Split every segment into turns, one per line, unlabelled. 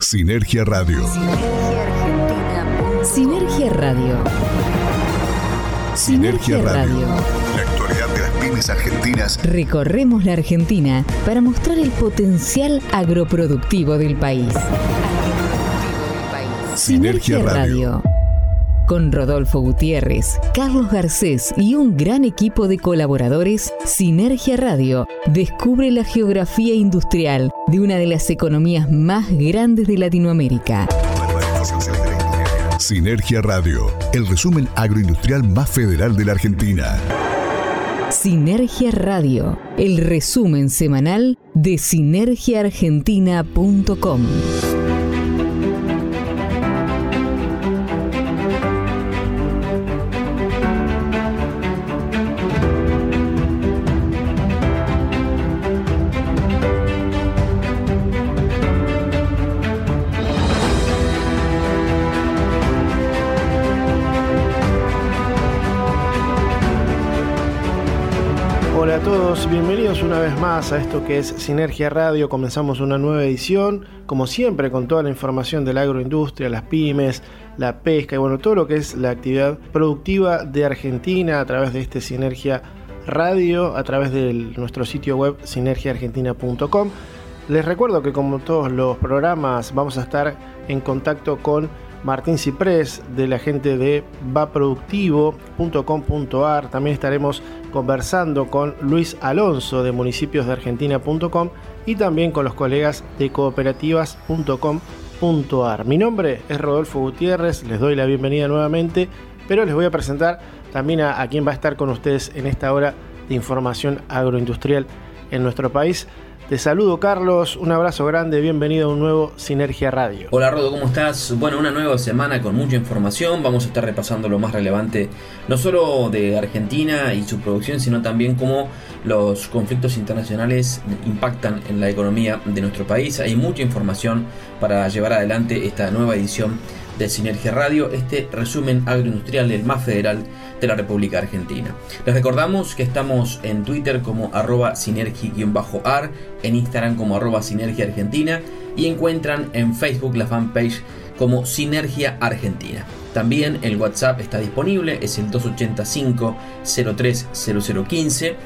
Sinergia Radio.
Sinergia Radio.
Sinergia Radio. La actualidad de las pymes argentinas.
Recorremos la Argentina para mostrar el potencial agroproductivo del país.
Sinergia Radio.
Con Rodolfo Gutiérrez, Carlos Garcés y un gran equipo de colaboradores, Sinergia Radio descubre la geografía industrial de una de las economías más grandes de Latinoamérica.
Sinergia Radio, el resumen agroindustrial más federal de la Argentina.
Sinergia Radio, el resumen semanal de sinergiaargentina.com.
Bienvenidos una vez más a esto que es Sinergia Radio. Comenzamos una nueva edición, como siempre, con toda la información de la agroindustria, las pymes, la pesca y bueno, todo lo que es la actividad productiva de Argentina a través de este Sinergia Radio, a través de nuestro sitio web sinergiaargentina.com. Les recuerdo que como todos los programas vamos a estar en contacto con Martín Ciprés de la gente de vaproductivo.com.ar. También estaremos conversando con Luis Alonso de municipiosdeargentina.com y también con los colegas de cooperativas.com.ar. Mi nombre es Rodolfo Gutiérrez, les doy la bienvenida nuevamente, pero les voy a presentar también a, a quien va a estar con ustedes en esta hora de información agroindustrial en nuestro país. Te saludo Carlos, un abrazo grande, bienvenido a un nuevo Sinergia Radio.
Hola Rodo, ¿cómo estás? Bueno, una nueva semana con mucha información, vamos a estar repasando lo más relevante, no solo de Argentina y su producción, sino también cómo los conflictos internacionales impactan en la economía de nuestro país. Hay mucha información para llevar adelante esta nueva edición de Sinergia Radio, este resumen agroindustrial, el más federal de la República Argentina. Les recordamos que estamos en Twitter como arroba sinergi-ar, en Instagram como arroba sinergia argentina y encuentran en Facebook la fanpage como Sinergia Argentina. También el WhatsApp está disponible, es el 285 030015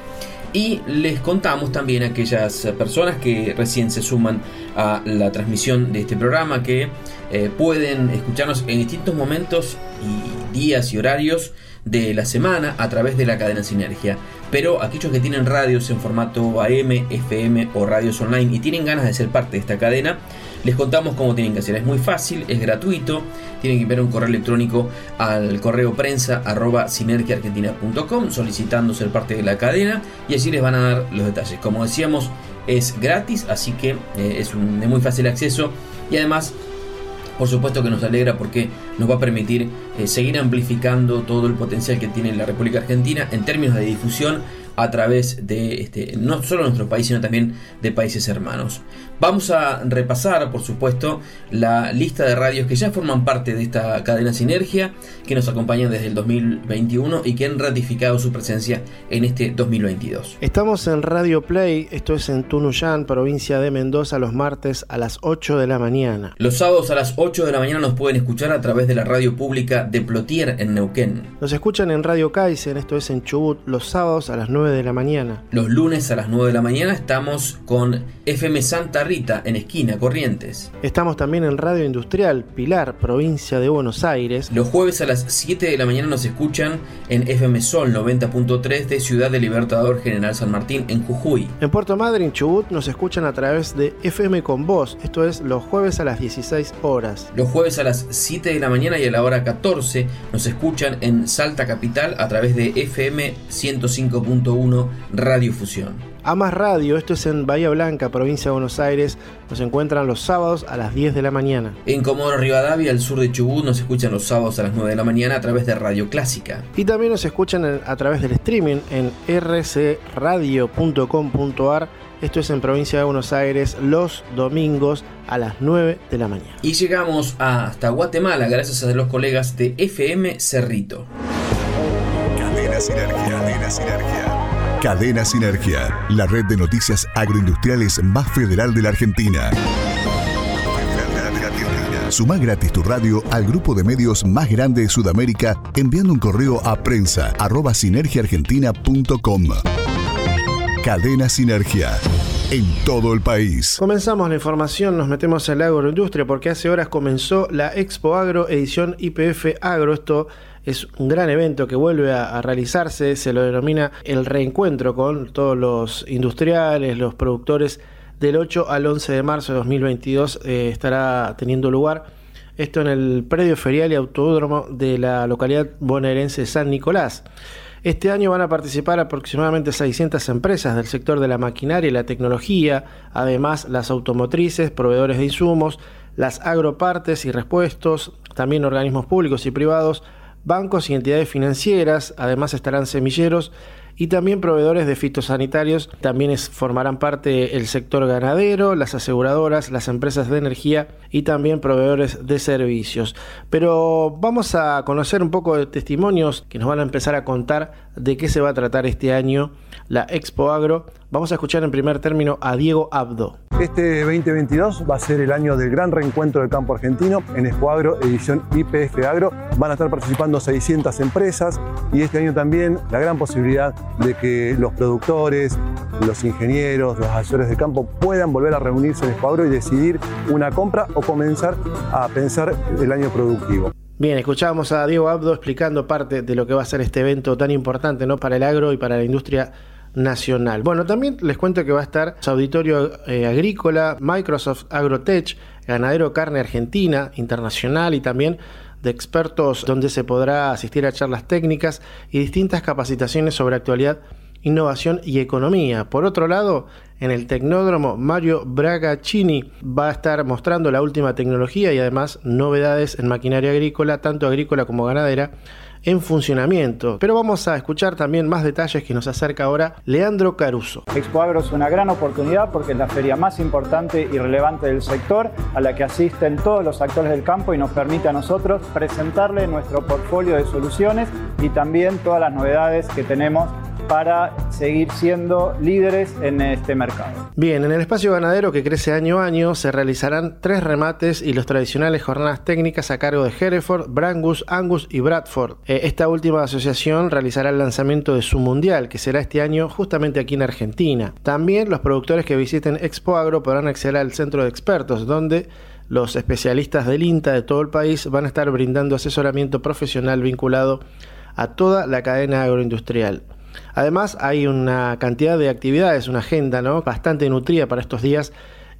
y les contamos también a aquellas personas que recién se suman a la transmisión de este programa que eh, pueden escucharnos en distintos momentos y días y horarios de la semana a través de la cadena Sinergia. Pero aquellos que tienen radios en formato AM, FM o radios online y tienen ganas de ser parte de esta cadena, les contamos cómo tienen que hacer. Es muy fácil, es gratuito. Tienen que enviar un correo electrónico al correo prensa arroba sinergiaargentina.com solicitando ser parte de la cadena y así les van a dar los detalles. Como decíamos, es gratis, así que eh, es un, de muy fácil acceso y además por supuesto que nos alegra porque nos va a permitir eh, seguir amplificando todo el potencial que tiene la República Argentina en términos de difusión a través de este, no solo nuestro país, sino también de países hermanos. Vamos a repasar, por supuesto, la lista de radios que ya forman parte de esta cadena Sinergia, que nos acompañan desde el 2021 y que han ratificado su presencia en este 2022.
Estamos en Radio Play, esto es en Tunuyán, provincia de Mendoza, los martes a las 8 de la mañana.
Los sábados a las 8 de la mañana nos pueden escuchar a través de la radio pública de Plotier en Neuquén.
Nos escuchan en Radio Kaizen, esto es en Chubut, los sábados a las 9 de la mañana.
Los lunes a las 9 de la mañana estamos con FM Santa Rita en Esquina, Corrientes.
Estamos también en Radio Industrial, Pilar, provincia de Buenos Aires.
Los jueves a las 7 de la mañana nos escuchan en FM Sol 90.3 de Ciudad de Libertador General San Martín en Jujuy.
En Puerto Madryn, Chubut, nos escuchan a través de FM con Voz, esto es los jueves a las 16 horas.
Los jueves a las 7 de la mañana y a la hora 14 nos escuchan en Salta Capital a través de FM 105.1 Radio Fusión.
Amas Radio, esto es en Bahía Blanca, provincia de Buenos Aires, nos encuentran los sábados a las 10 de la mañana.
En Comodoro Rivadavia, al sur de Chubut, nos escuchan los sábados a las 9 de la mañana a través de Radio Clásica.
Y también nos escuchan a través del streaming en rcradio.com.ar, esto es en provincia de Buenos Aires, los domingos a las 9 de la mañana.
Y llegamos hasta Guatemala gracias a los colegas de FM Cerrito.
Cadena Sinergia. Cadena Sinergia. Cadena Sinergia, la red de noticias agroindustriales más federal de la Argentina. Suma gratis tu radio al grupo de medios más grande de Sudamérica enviando un correo a prensa arroba. Cadena Sinergia. En todo el país.
Comenzamos la información, nos metemos en la agroindustria porque hace horas comenzó la Expo Agro edición IPF Agro. Esto es un gran evento que vuelve a, realizarse, se lo denomina el reencuentro con todos los industriales, los productores. Del 8 al 11 de marzo de 2022 eh, estará teniendo lugar esto en el predio ferial y autódromo de la localidad bonaerense San Nicolás. Este año van a participar aproximadamente 600 empresas del sector de la maquinaria y la tecnología, además las automotrices, proveedores de insumos, las agropartes y repuestos, también organismos públicos y privados, bancos y entidades financieras, además estarán semilleros y también proveedores de fitosanitarios. También formarán parte el sector ganadero, las aseguradoras, las empresas de energía y también proveedores de servicios. Pero vamos a conocer un poco de testimonios que nos van a empezar a contar de qué se va a tratar este año la Expo Agro. Vamos a escuchar en primer término a Diego Abdo.
Este 2022 va a ser el año del gran reencuentro del campo argentino en Expo Agro, edición IPF Agro. Van a estar participando 600 empresas y este año también la gran posibilidad de que los productores, los ingenieros, los asesores de campo puedan volver a reunirse en Expo Agro y decidir una compra o comenzar a pensar el año productivo.
Bien, escuchábamos a Diego Abdo explicando parte de lo que va a ser este evento tan importante ¿no? para el agro y para la industria nacional. Bueno, también les cuento que va a estar auditorio eh, agrícola, Microsoft Agrotech, Ganadero Carne Argentina, Internacional y también de expertos donde se podrá asistir a charlas técnicas y distintas capacitaciones sobre actualidad, innovación y economía. Por otro lado, en el Tecnódromo Mario Bragacini va a estar mostrando la última tecnología y además novedades en maquinaria agrícola, tanto agrícola como ganadera en funcionamiento. Pero vamos a escuchar también más detalles que nos acerca ahora Leandro Caruso.
Expo Agro es una gran oportunidad porque es la feria más importante y relevante del sector a la que asisten todos los actores del campo y nos permite a nosotros presentarle nuestro portfolio de soluciones y también todas las novedades que tenemos para seguir siendo líderes en este mercado.
Bien, en el espacio ganadero que crece año a año se realizarán tres remates y los tradicionales jornadas técnicas a cargo de Hereford, Brangus, Angus y Bradford. Eh, esta última asociación realizará el lanzamiento de su mundial, que será este año justamente aquí en Argentina. También los productores que visiten Expo Agro podrán acceder al centro de expertos, donde los especialistas del INTA de todo el país van a estar brindando asesoramiento profesional vinculado a toda la cadena agroindustrial. Además, hay una cantidad de actividades, una agenda ¿no? bastante nutrida para estos días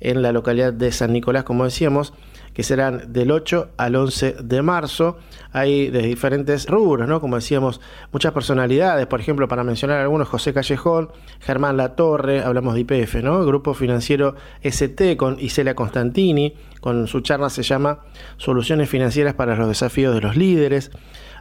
en la localidad de San Nicolás, como decíamos, que serán del 8 al 11 de marzo. Hay de diferentes rubros, ¿no? Como decíamos, muchas personalidades, por ejemplo, para mencionar algunos, José Callejón, Germán Latorre, hablamos de IPF, ¿no? Grupo Financiero ST con Isela Constantini, con su charla se llama Soluciones Financieras para los Desafíos de los Líderes.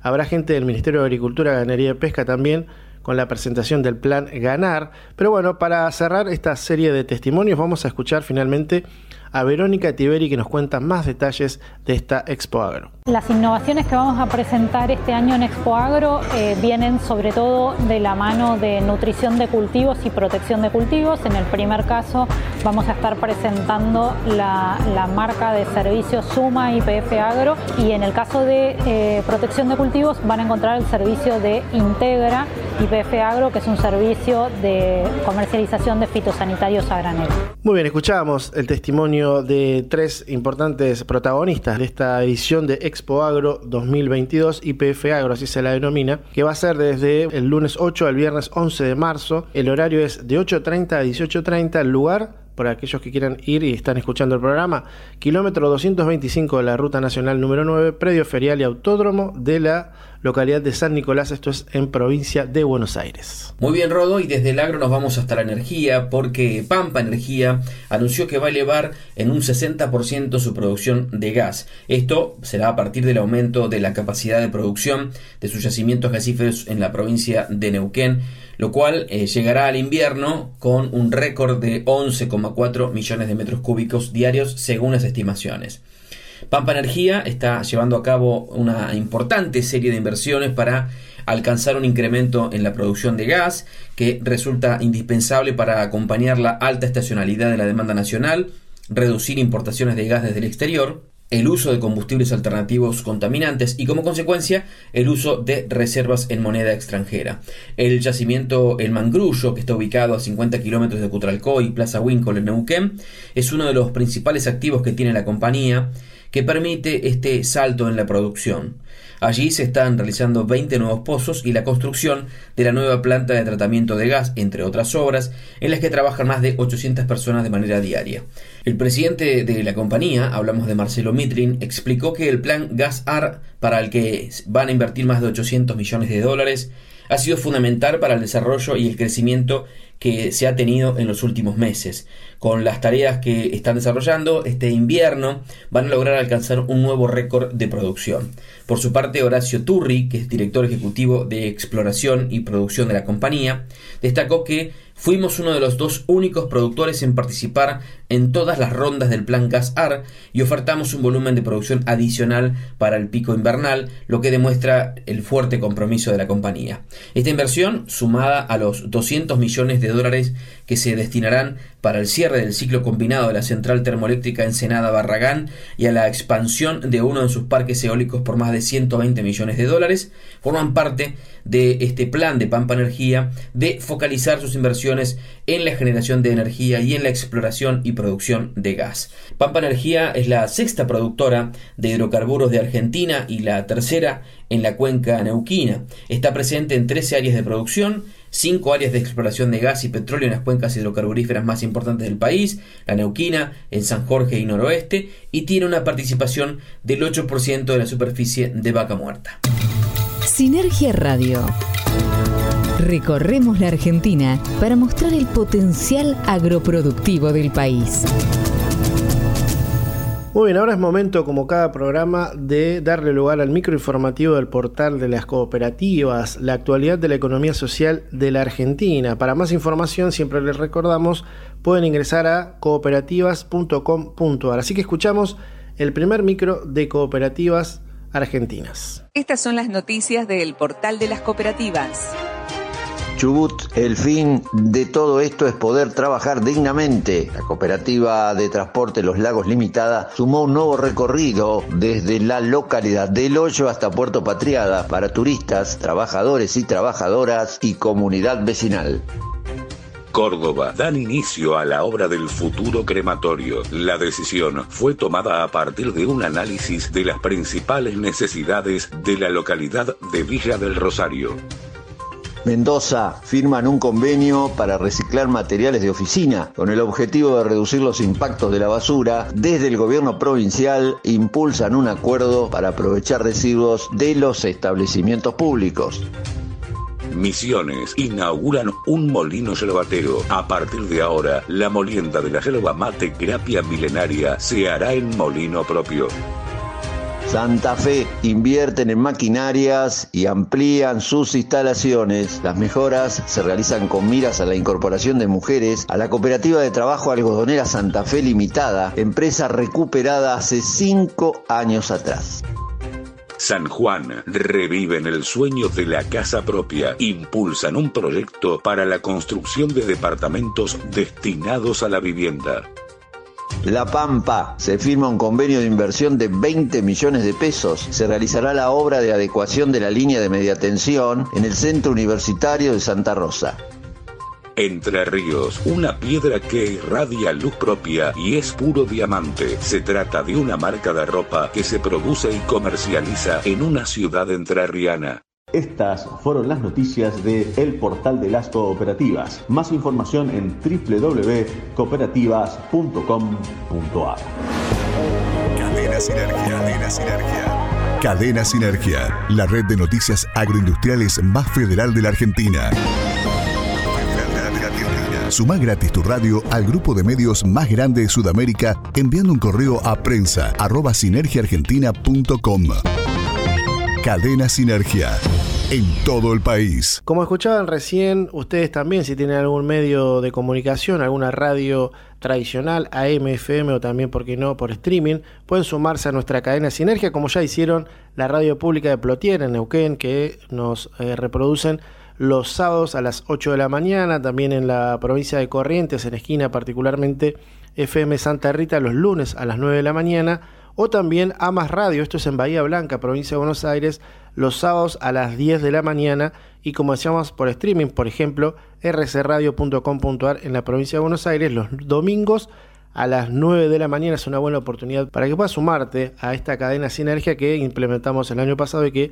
Habrá gente del Ministerio de Agricultura, Ganadería y Pesca también con la presentación del plan Ganar. Pero bueno, para cerrar esta serie de testimonios vamos a escuchar finalmente a Verónica Tiberi que nos cuenta más detalles de esta Expo Agro.
Las innovaciones que vamos a presentar este año en Expo Agro eh, vienen sobre todo de la mano de nutrición de cultivos y protección de cultivos. En el primer caso vamos a estar presentando la, marca de servicios Suma IPF Agro y en el caso de eh, protección de cultivos van a encontrar el servicio de Integra IPF Agro, que es un servicio de comercialización de fitosanitarios a granel.
Muy bien, escuchábamos el testimonio de tres importantes protagonistas de esta edición de Expo Agro 2022, IPF Agro, así se la denomina, que va a ser desde el lunes 8 al viernes 11 de marzo. El horario es de 8.30 a 18.30, el lugar para aquellos que quieran ir y están escuchando el programa, kilómetro 225 de la Ruta Nacional número 9, predio ferial y autódromo de la localidad de San Nicolás, esto es en provincia de Buenos Aires.
Muy bien, Rodo, y desde el agro nos vamos hasta la energía, porque Pampa Energía anunció que va a elevar en un 60% su producción de gas. Esto será a partir del aumento de la capacidad de producción de sus yacimientos gasíferos en la provincia de Neuquén, lo cual eh, llegará al invierno con un récord de 11,4 millones de metros cúbicos diarios según las estimaciones. Pampa Energía está llevando a cabo una importante serie de inversiones para alcanzar un incremento en la producción de gas que resulta indispensable para acompañar la alta estacionalidad de la demanda nacional, reducir importaciones de gas desde el exterior el uso de combustibles alternativos contaminantes y como consecuencia el uso de reservas en moneda extranjera. El yacimiento El Mangrullo, que está ubicado a 50 kilómetros de Cutralcó y Plaza Winkle en Neuquén, es uno de los principales activos que tiene la compañía que permite este salto en la producción. Allí se están realizando 20 nuevos pozos y la construcción de la nueva planta de tratamiento de gas, entre otras obras, en las que trabajan más de 800 personas de manera diaria. El presidente de la compañía, hablamos de Marcelo Mitrin, explicó que el plan Gas-AR, para el que van a invertir más de 800 millones de dólares, ha sido fundamental para el desarrollo y el crecimiento que se ha tenido en los últimos meses. Con las tareas que están desarrollando este invierno van a lograr alcanzar un nuevo récord de producción. Por su parte, Horacio Turri, que es director ejecutivo de exploración y producción de la compañía, destacó que Fuimos uno de los dos únicos productores en participar en todas las rondas del plan Gas-AR y ofertamos un volumen de producción adicional para el pico invernal, lo que demuestra el fuerte compromiso de la compañía. Esta inversión, sumada a los 200 millones de dólares que se destinarán para el cierre del ciclo combinado de la central termoeléctrica Ensenada Barragán y a la expansión de uno de sus parques eólicos por más de 120 millones de dólares, forman parte de este plan de Pampa Energía de focalizar sus inversiones en la generación de energía y en la exploración y producción de gas. Pampa Energía es la sexta productora de hidrocarburos de Argentina y la tercera en la cuenca neuquina. Está presente en 13 áreas de producción, cinco áreas de exploración de gas y petróleo en las cuencas hidrocarburíferas más importantes del país, la Neuquina, en San Jorge y Noroeste, y tiene una participación del 8% de la superficie de vaca muerta.
Sinergia Radio. Recorremos la Argentina para mostrar el potencial agroproductivo del país.
Muy bien, ahora es momento, como cada programa, de darle lugar al microinformativo del portal de las cooperativas, la actualidad de la economía social de la Argentina. Para más información, siempre les recordamos, pueden ingresar a cooperativas.com.ar. Así que escuchamos el primer micro de cooperativas argentinas.
Estas son las noticias del portal de las cooperativas.
Chubut, el fin de todo esto es poder trabajar dignamente. La cooperativa de transporte Los Lagos Limitada sumó un nuevo recorrido desde la localidad del Hoyo hasta Puerto Patriada para turistas, trabajadores y trabajadoras y comunidad vecinal.
Córdoba dan inicio a la obra del futuro crematorio. La decisión fue tomada a partir de un análisis de las principales necesidades de la localidad de Villa del Rosario.
Mendoza firman un convenio para reciclar materiales de oficina con el objetivo de reducir los impactos de la basura. Desde el gobierno provincial impulsan un acuerdo para aprovechar residuos de los establecimientos públicos.
Misiones inauguran un molino yerbatero. A partir de ahora, la molienda de la yerba mate grapia milenaria se hará en molino propio.
Santa Fe invierten en maquinarias y amplían sus instalaciones. Las mejoras se realizan con miras a la incorporación de mujeres a la cooperativa de trabajo algodonera Santa Fe Limitada, empresa recuperada hace cinco años atrás.
San Juan reviven el sueño de la casa propia, impulsan un proyecto para la construcción de departamentos destinados a la vivienda.
La Pampa. Se firma un convenio de inversión de 20 millones de pesos. Se realizará la obra de adecuación de la línea de mediatención en el Centro Universitario de Santa Rosa.
Entre Ríos, una piedra que irradia luz propia y es puro diamante. Se trata de una marca de ropa que se produce y comercializa en una ciudad entrerriana.
Estas fueron las noticias de El Portal de las Cooperativas. Más información en www.cooperativas.com.ar.
Cadena Sinergia. Cadena Sinergia. Cadena Sinergia, la red de noticias agroindustriales más federal de la Argentina. Suma gratis tu radio al grupo de medios más grande de Sudamérica enviando un correo a prensa. Cadena Sinergia. En todo el país.
Como escuchaban recién, ustedes también, si tienen algún medio de comunicación, alguna radio tradicional, AM, FM o también, ¿por qué no?, por streaming, pueden sumarse a nuestra cadena Sinergia, como ya hicieron la radio pública de Plotier en Neuquén, que nos eh, reproducen los sábados a las 8 de la mañana, también en la provincia de Corrientes, en esquina particularmente FM Santa Rita, los lunes a las 9 de la mañana, o también Amas Radio, esto es en Bahía Blanca, provincia de Buenos Aires, los sábados a las 10 de la mañana y como decíamos por streaming, por ejemplo, rcradio.com.ar en la provincia de Buenos Aires los domingos a las 9 de la mañana es una buena oportunidad para que puedas sumarte a esta cadena Sinergia que implementamos el año pasado y que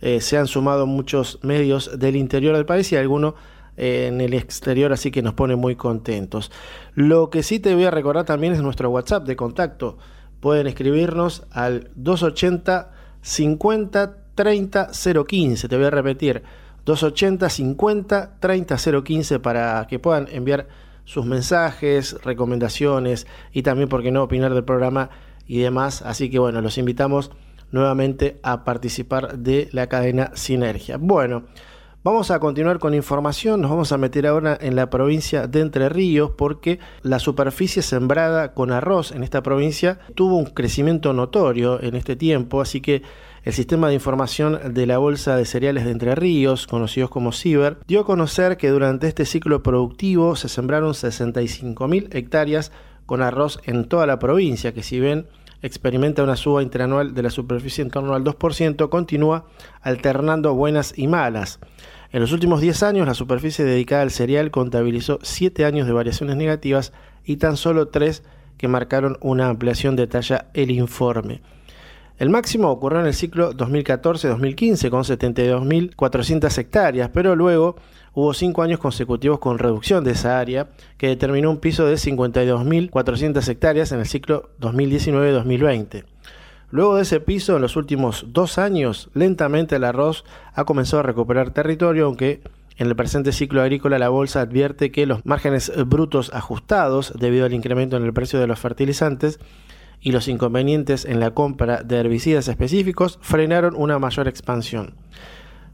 eh, se han sumado muchos medios del interior del país y algunos eh, en el exterior, así que nos pone muy contentos. Lo que sí te voy a recordar también es nuestro WhatsApp de contacto. Pueden escribirnos al 280 50 30 015. Te voy a repetir, 280 50 30 015 para que puedan enviar sus mensajes, recomendaciones y también, por qué no, opinar del programa y demás. Así que bueno, los invitamos nuevamente a participar de la cadena Sinergia. Bueno, vamos a continuar con información, nos vamos a meter ahora en la provincia de Entre Ríos porque la superficie sembrada con arroz en esta provincia tuvo un crecimiento notorio en este tiempo, así que el sistema de información de la Bolsa de Cereales de Entre Ríos, conocidos como CIBER, dio a conocer que durante este ciclo productivo se sembraron 65.000 hectáreas con arroz en toda la provincia, que si ven experimenta una suba interanual de la superficie en torno al 2%, continúa alternando buenas y malas. En los últimos 10 años, la superficie dedicada al cereal contabilizó 7 años de variaciones negativas y tan solo 3 que marcaron una ampliación, detalla el informe. El máximo ocurrió en el ciclo 2014-2015 con 72.400 hectáreas, pero luego hubo cinco años consecutivos con reducción de esa área, que determinó un piso de 52.400 hectáreas en el ciclo 2019-2020. Luego de ese piso, en los últimos dos años, lentamente el arroz ha comenzado a recuperar territorio, aunque en el presente ciclo agrícola la bolsa advierte que los márgenes brutos ajustados, debido al incremento en el precio de los fertilizantes, y los inconvenientes en la compra de herbicidas específicos frenaron una mayor expansión.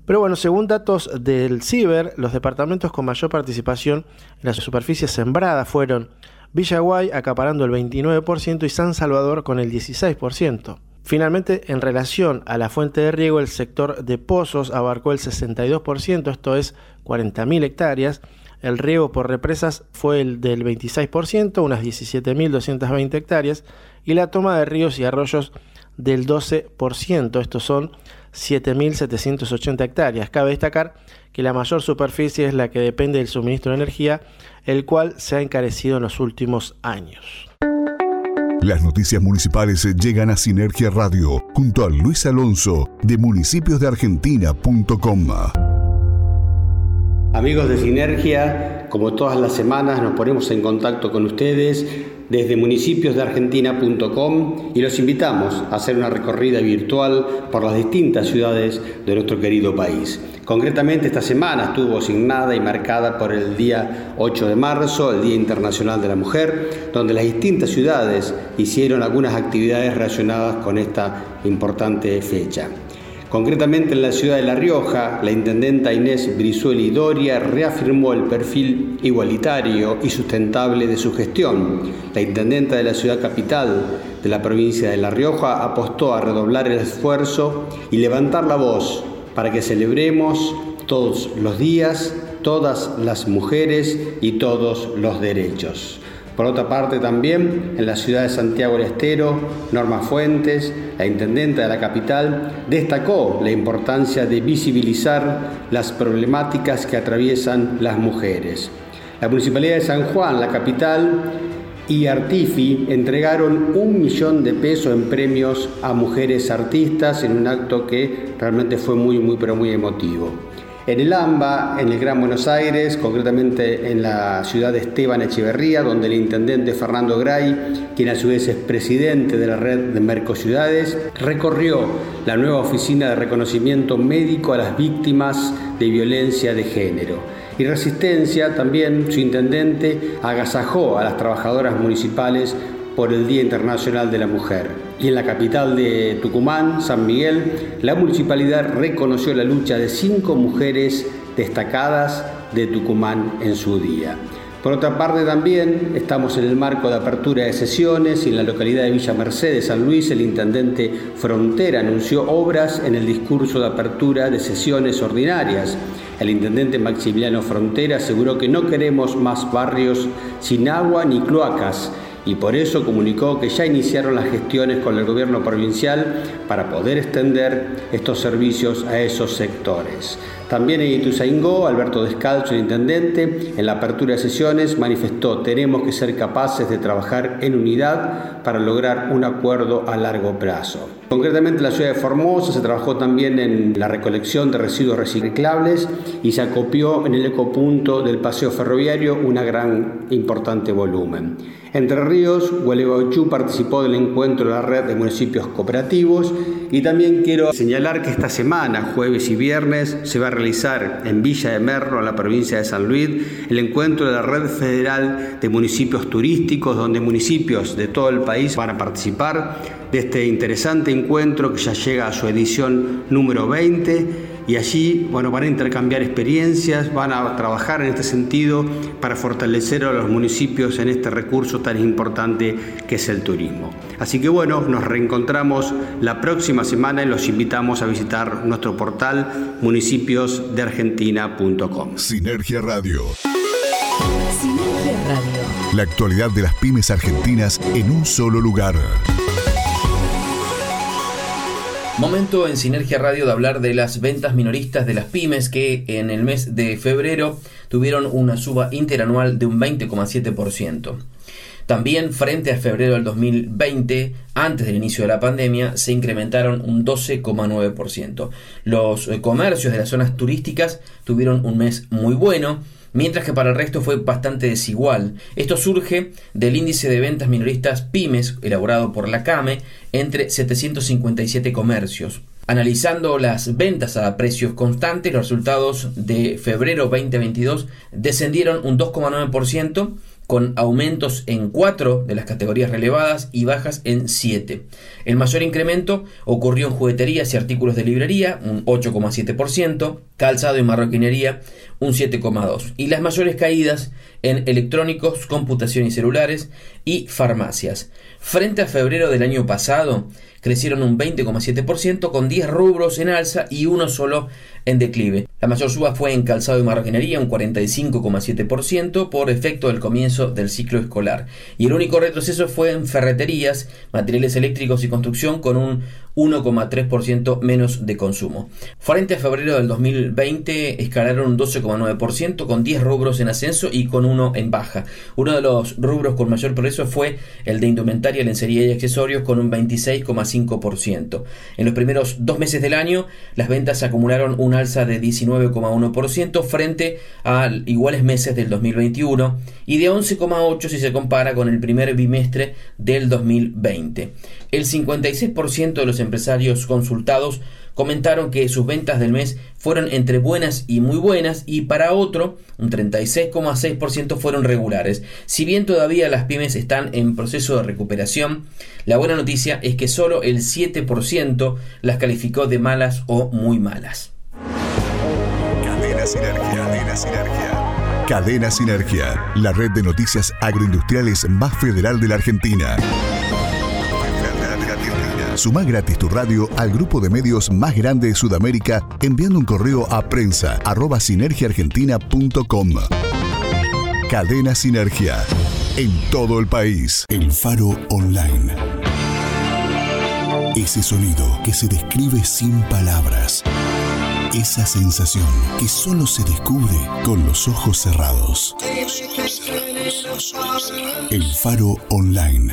Pero bueno, según datos del CIBER, los departamentos con mayor participación en las superficies sembradas fueron Villaguay acaparando el 29% y San Salvador con el 16%. Finalmente, en relación a la fuente de riego, el sector de pozos abarcó el 62%, esto es 40.000 hectáreas. El riego por represas fue el del 26%, unas 17.220 hectáreas, y la toma de ríos y arroyos del 12%, estos son 7.780 hectáreas. Cabe destacar que la mayor superficie es la que depende del suministro de energía, el cual se ha encarecido en los últimos años.
Las noticias municipales llegan a Sinergia Radio junto a Luis Alonso de municipiosdeargentina.com.
Amigos de Sinergia, como todas las semanas nos ponemos en contacto con ustedes desde municipiosdeargentina.com y los invitamos a hacer una recorrida virtual por las distintas ciudades de nuestro querido país. Concretamente esta semana estuvo asignada y marcada por el día 8 de marzo, el Día Internacional de la Mujer, donde las distintas ciudades hicieron algunas actividades relacionadas con esta importante fecha. Concretamente en la ciudad de La Rioja, la intendenta Inés Brizueli Doria reafirmó el perfil igualitario y sustentable de su gestión. La intendenta de la ciudad capital de la provincia de La Rioja apostó a redoblar el esfuerzo y levantar la voz para que celebremos todos los días, todas las mujeres y todos los derechos. Por otra parte, también en la ciudad de Santiago del Estero, Norma Fuentes, la intendenta de la capital, destacó la importancia de visibilizar las problemáticas que atraviesan las mujeres. La Municipalidad de San Juan, la capital, y Artifi entregaron un millón de pesos en premios a mujeres artistas en un acto que realmente fue muy, muy, pero muy emotivo. En el AMBA, en el Gran Buenos Aires, concretamente en la ciudad de Esteban Echeverría, donde el intendente Fernando Gray, quien a su vez es presidente de la red de Mercociudades, recorrió la nueva oficina de reconocimiento médico a las víctimas de violencia de género. Y Resistencia, también su intendente, agasajó a las trabajadoras municipales por el Día Internacional de la Mujer. Y en la capital de Tucumán, San Miguel, la municipalidad reconoció la lucha de cinco mujeres destacadas de Tucumán en su día. Por otra parte también estamos en el marco de apertura de sesiones y en la localidad de Villa Mercedes, San Luis, el intendente Frontera anunció obras en el discurso de apertura de sesiones ordinarias. El intendente Maximiliano Frontera aseguró que no queremos más barrios sin agua ni cloacas y por eso comunicó que ya iniciaron las gestiones con el gobierno provincial para poder extender estos servicios a esos sectores. También en Ituzaingó, Alberto Descalzo, el intendente, en la apertura de sesiones manifestó tenemos que ser capaces de trabajar en unidad para lograr un acuerdo a largo plazo. Concretamente en la ciudad de Formosa se trabajó también en la recolección de residuos reciclables y se acopió en el ecopunto del paseo ferroviario una gran importante volumen. Entre Ríos, Gualeguaychú participó del encuentro de la red de municipios cooperativos y también quiero señalar que esta semana, jueves y viernes, se va a realizar en Villa de Merlo, en la provincia de San Luis, el encuentro de la red federal de municipios turísticos, donde municipios de todo el país van a participar de este interesante encuentro que ya llega a su edición número 20 y allí bueno, van a intercambiar experiencias, van a trabajar en este sentido para fortalecer a los municipios en este recurso tan importante que es el turismo. Así que bueno, nos reencontramos la próxima semana y los invitamos a visitar nuestro portal municipiosdeargentina.com.
Sinergia Radio.
Sinergia Radio.
La actualidad de las pymes argentinas en un solo lugar.
Momento en Sinergia Radio de hablar de las ventas minoristas de las pymes que en el mes de febrero tuvieron una suba interanual de un 20,7%. También frente a febrero del 2020, antes del inicio de la pandemia, se incrementaron un 12,9%. Los comercios de las zonas turísticas tuvieron un mes muy bueno, mientras que para el resto fue bastante desigual. Esto surge del índice de ventas minoristas pymes, elaborado por la CAME, entre 757 comercios. Analizando las ventas a precios constantes, los resultados de febrero 2022 descendieron un 2,9%, con aumentos en cuatro de las categorías relevadas y bajas en siete. El mayor incremento ocurrió en jugueterías y artículos de librería, un 8,7%, calzado y marroquinería, un 7,2%, y las mayores caídas en electrónicos, computación y celulares y farmacias. Frente a febrero del año pasado, crecieron un 20,7% con 10 rubros en alza y uno solo en declive. La mayor suba fue en calzado y marroquinería, un 45,7% por efecto del comienzo del ciclo escolar. Y el único retroceso fue en ferreterías, materiales eléctricos y construcción con un 1,3% menos de consumo. Frente a febrero del 2020 escalaron un 12,9% con 10 rubros en ascenso y con uno en baja. Uno de los rubros con mayor progreso fue el de indumentaria, lencería y accesorios con un 26,5%. En los primeros dos meses del año las ventas acumularon un alza de 19,1% frente a iguales meses del 2021 y de 11,8% si se compara con el primer bimestre del 2020. El 56% de los empresarios consultados comentaron que sus ventas del mes fueron entre buenas y muy buenas y para otro, un 36,6% fueron regulares. Si bien todavía las pymes están en proceso de recuperación, la buena noticia es que solo el 7% las calificó de malas o muy malas.
Cadena Sinergia. Cadena Sinergia. Cadena Sinergia, la red de noticias agroindustriales más federal de la Argentina. Suma gratis tu radio al grupo de medios más grande de Sudamérica enviando un correo a prensa arroba sinergiaargentina.com. Cadena Sinergia. En todo el país. El Faro Online. Ese sonido que se describe sin palabras. Esa sensación que solo se descubre con los ojos cerrados. El Faro Online.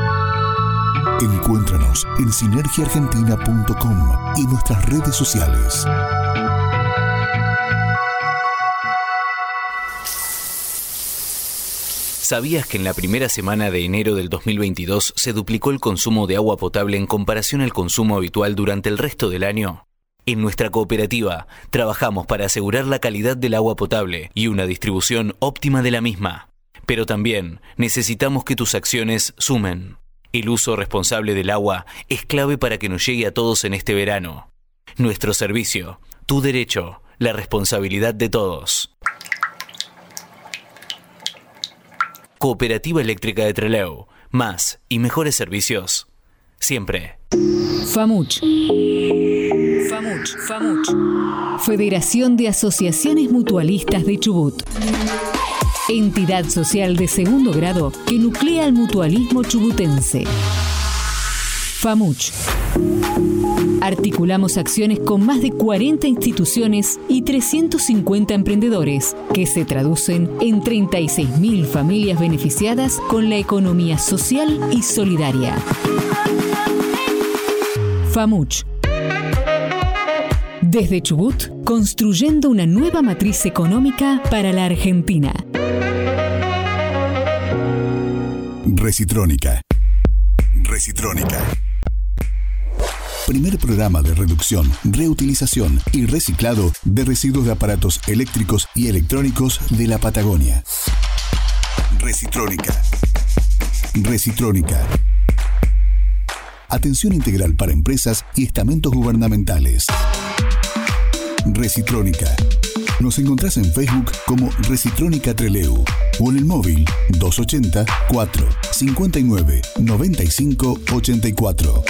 Encuéntranos en sinergiaargentina.com y nuestras redes sociales.
¿Sabías que en la primera semana de enero del 2022 se duplicó el consumo de agua potable en comparación al consumo habitual durante el resto del año? En nuestra cooperativa trabajamos para asegurar la calidad del agua potable y una distribución óptima de la misma. Pero también necesitamos que tus acciones sumen. El uso responsable del agua es clave para que nos llegue a todos en este verano. Nuestro servicio, tu derecho, la responsabilidad de todos. Cooperativa Eléctrica de Trelew. Más y mejores servicios. Siempre.
FAMUCH. FAMUCH. FAMUCH. Federación de Asociaciones Mutualistas de Chubut. Entidad social de segundo grado que nuclea el mutualismo chubutense. FAMUCH. Articulamos acciones con más de 40 instituciones y 350 emprendedores, que se traducen en 36.000 familias beneficiadas con la economía social y solidaria. FAMUCH. Desde Chubut, construyendo una nueva matriz económica para la Argentina.
Recitrónica. Recitrónica. Primer programa de reducción, reutilización y reciclado de residuos de aparatos eléctricos y electrónicos de la Patagonia. Recitrónica. Recitrónica. Atención integral para empresas y estamentos gubernamentales. Recitrónica. Nos encontrás en Facebook como Recitrónica Treleu o en el móvil 280 4 59 95 84.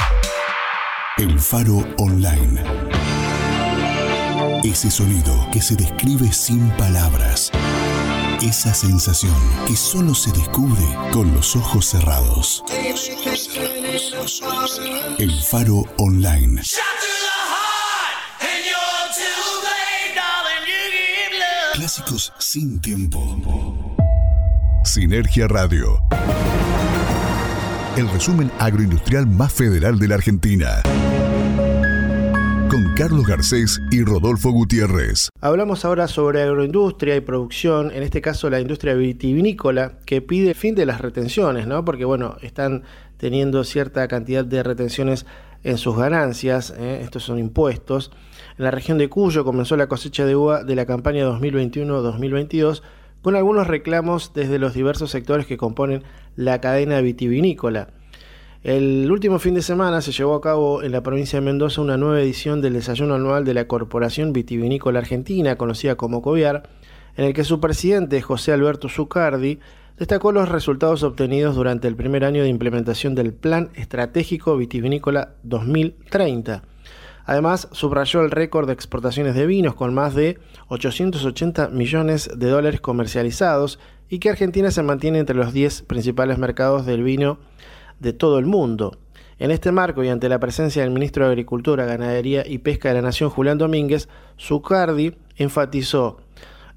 El Faro Online. Ese sonido que se describe sin palabras. Esa sensación que solo se descubre con los ojos cerrados. El Faro Online. Clásicos sin tiempo. Sinergia Radio. El resumen agroindustrial más federal de la Argentina. Con Carlos Garcés y Rodolfo Gutiérrez.
Hablamos ahora sobre agroindustria y producción, en este caso la industria vitivinícola, que pide fin de las retenciones, ¿no? Porque, bueno, están teniendo cierta cantidad de retenciones en sus ganancias, ¿eh? estos son impuestos. En la región de Cuyo comenzó la cosecha de uva de la campaña 2021-2022 con algunos reclamos desde los diversos sectores que componen la cadena vitivinícola. El último fin de semana se llevó a cabo en la provincia de Mendoza una nueva edición del desayuno anual de la Corporación Vitivinícola Argentina, conocida como COVIAR, en el que su presidente, José Alberto Zucardi, destacó los resultados obtenidos durante el primer año de implementación del Plan Estratégico Vitivinícola 2030. Además, subrayó el récord de exportaciones de vinos con más de 880 millones de dólares comercializados y que Argentina se mantiene entre los 10 principales mercados del vino de todo el mundo. En este marco y ante la presencia del ministro de Agricultura, Ganadería y Pesca de la Nación, Julián Domínguez, Zucardi enfatizó